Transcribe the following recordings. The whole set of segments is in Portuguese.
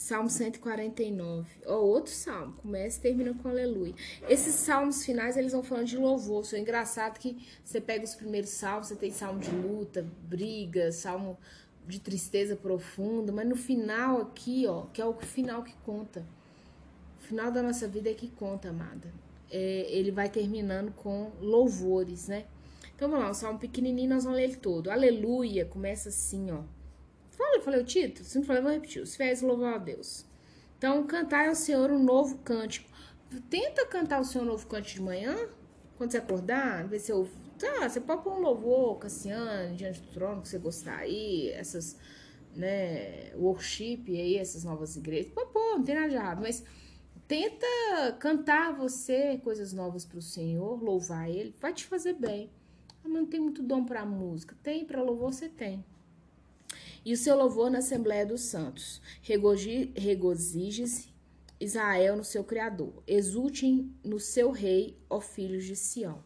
Salmo 149. Ó, oh, outro salmo. Começa e termina com aleluia. Esses salmos finais, eles vão falando de louvor. Isso é engraçado que você pega os primeiros salmos, você tem salmo de luta, briga, salmo de tristeza profunda, mas no final aqui, ó, que é o final que conta. O final da nossa vida é que conta, amada. É, ele vai terminando com louvores, né? Então vamos lá, um salmo pequenininho, nós vamos ler ele todo. Aleluia, começa assim, ó. Fala, eu falei o título? Se não falei, vou repetir. Os fiéis louvam a Deus. Então, cantar ao Senhor um novo cântico. Tenta cantar o Senhor um novo cântico de manhã, quando você acordar, ver se eu. Tá, você pode pôr um louvor, Cassiano, diante do trono, que você gostar aí, essas, né, worship aí, essas novas igrejas. Pode pôr, não tem nada de errado, mas tenta cantar você coisas novas para o Senhor, louvar Ele, vai te fazer bem. Mas não tem muito dom para música. Tem, para louvor você tem e o seu louvor na Assembleia dos Santos. Regozije-se Israel no seu Criador. Exultem no seu Rei, ó filhos de Sião.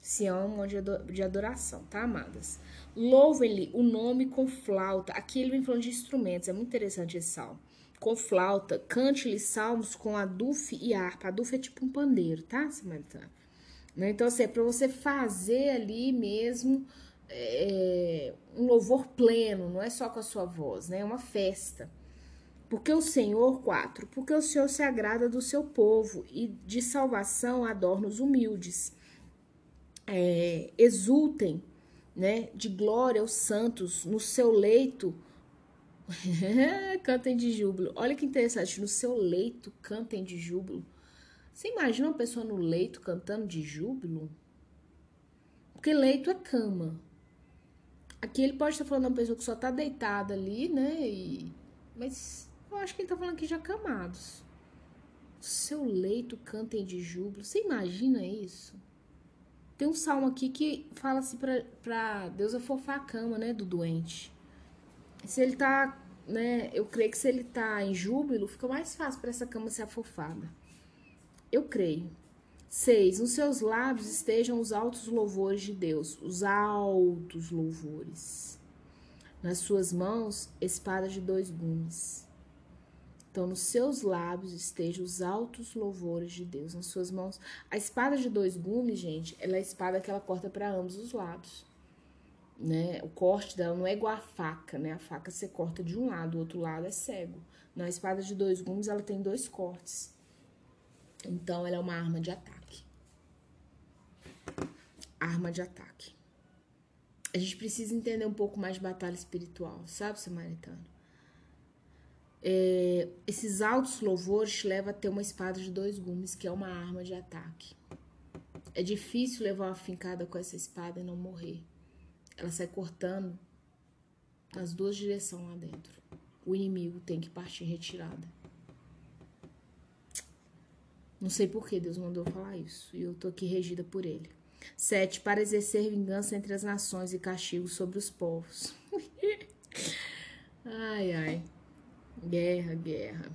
Sião é um monte de adoração, tá, amadas? Louvem-lhe o nome com flauta. Aqui ele vem falando de instrumentos, é muito interessante esse salmo. Com flauta, cante-lhe salmos com aduf e harpa. Aduf é tipo um pandeiro, tá, Samaritana? Então, assim, é pra você fazer ali mesmo é, um louvor pleno, não é só com a sua voz, né? É uma festa. Porque o Senhor, quatro, porque o Senhor se agrada do seu povo e de salvação adorna os humildes. É, exultem, né? De glória os santos no seu leito. cantem de júbilo. Olha que interessante, no seu leito cantem de júbilo. Você imagina uma pessoa no leito cantando de júbilo? Porque leito é cama. Aqui ele pode estar falando de uma pessoa que só tá deitada ali, né? E... Mas eu acho que ele tá falando aqui de acamados. Seu leito cantem de júbilo. Você imagina isso? Tem um salmo aqui que fala assim pra, pra Deus afofar a cama, né? Do doente. Se ele tá, né? Eu creio que se ele tá em júbilo, fica mais fácil para essa cama ser afofada. Eu creio. 6. Nos seus lábios estejam os altos louvores de Deus, os altos louvores. Nas suas mãos, espada de dois gumes. Então, nos seus lábios estejam os altos louvores de Deus. Nas suas mãos. A espada de dois gumes, gente, ela é a espada que ela corta para ambos os lados. Né? O corte dela não é igual a faca, né? A faca você corta de um lado, o outro lado é cego. Na espada de dois gumes, ela tem dois cortes. Então, ela é uma arma de ataque arma de ataque. A gente precisa entender um pouco mais de batalha espiritual, sabe, Samaritano? É, esses altos louvores levam a ter uma espada de dois gumes, que é uma arma de ataque. É difícil levar uma fincada com essa espada e não morrer. Ela sai cortando nas duas direções lá dentro. O inimigo tem que partir em retirada. Não sei por que Deus mandou falar isso. E eu tô aqui regida por ele. 7. Para exercer vingança entre as nações e castigo sobre os povos. ai, ai. Guerra, guerra.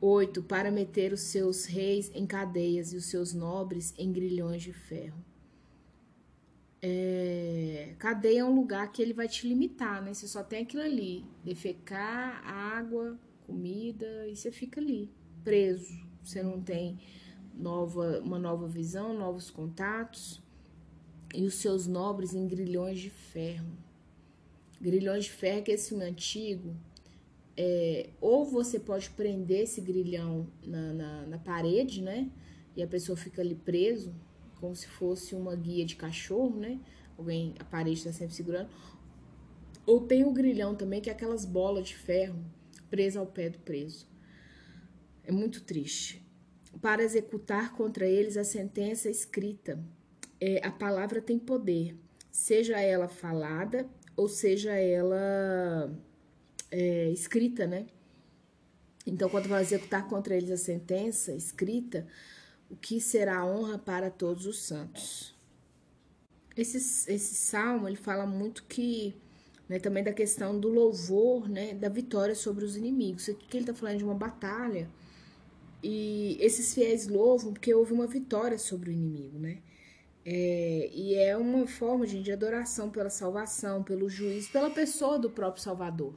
8. Para meter os seus reis em cadeias e os seus nobres em grilhões de ferro. É, cadeia é um lugar que ele vai te limitar, né? Você só tem aquilo ali: defecar, água, comida, e você fica ali, preso. Você não tem nova, uma nova visão, novos contatos e os seus nobres em grilhões de ferro. Grilhões de ferro, que esse filme antigo, é, ou você pode prender esse grilhão na, na, na, parede, né? E a pessoa fica ali preso, como se fosse uma guia de cachorro, né? Alguém, a parede está sempre segurando. Ou tem o grilhão também, que é aquelas bolas de ferro presas ao pé do preso. É muito triste. Para executar contra eles a sentença escrita é, a palavra tem poder, seja ela falada ou seja ela é, escrita, né? Então, quando vai executar contra eles a sentença escrita, o que será a honra para todos os santos. Esse, esse salmo ele fala muito que né, também da questão do louvor, né, da vitória sobre os inimigos. Aqui que ele está falando de uma batalha e esses fiéis louvam porque houve uma vitória sobre o inimigo, né? É, e é uma forma, gente, de adoração pela salvação, pelo juízo, pela pessoa do próprio Salvador.